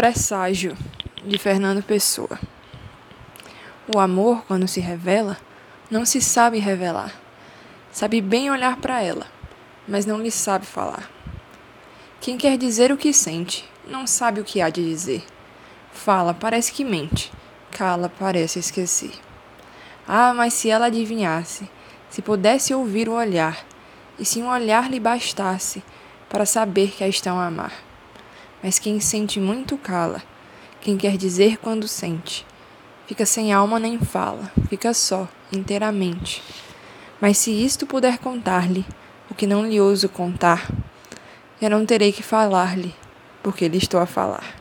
presságio de Fernando Pessoa. O amor, quando se revela, não se sabe revelar. Sabe bem olhar para ela, mas não lhe sabe falar. Quem quer dizer o que sente, não sabe o que há de dizer. Fala, parece que mente. Cala, parece esquecer. Ah, mas se ela adivinhasse, se pudesse ouvir o olhar, e se um olhar lhe bastasse para saber que a estão a amar. Mas quem sente muito cala, quem quer dizer quando sente. Fica sem alma nem fala, fica só, inteiramente. Mas se isto puder contar-lhe, o que não lhe ouso contar, já não terei que falar-lhe, porque lhe estou a falar.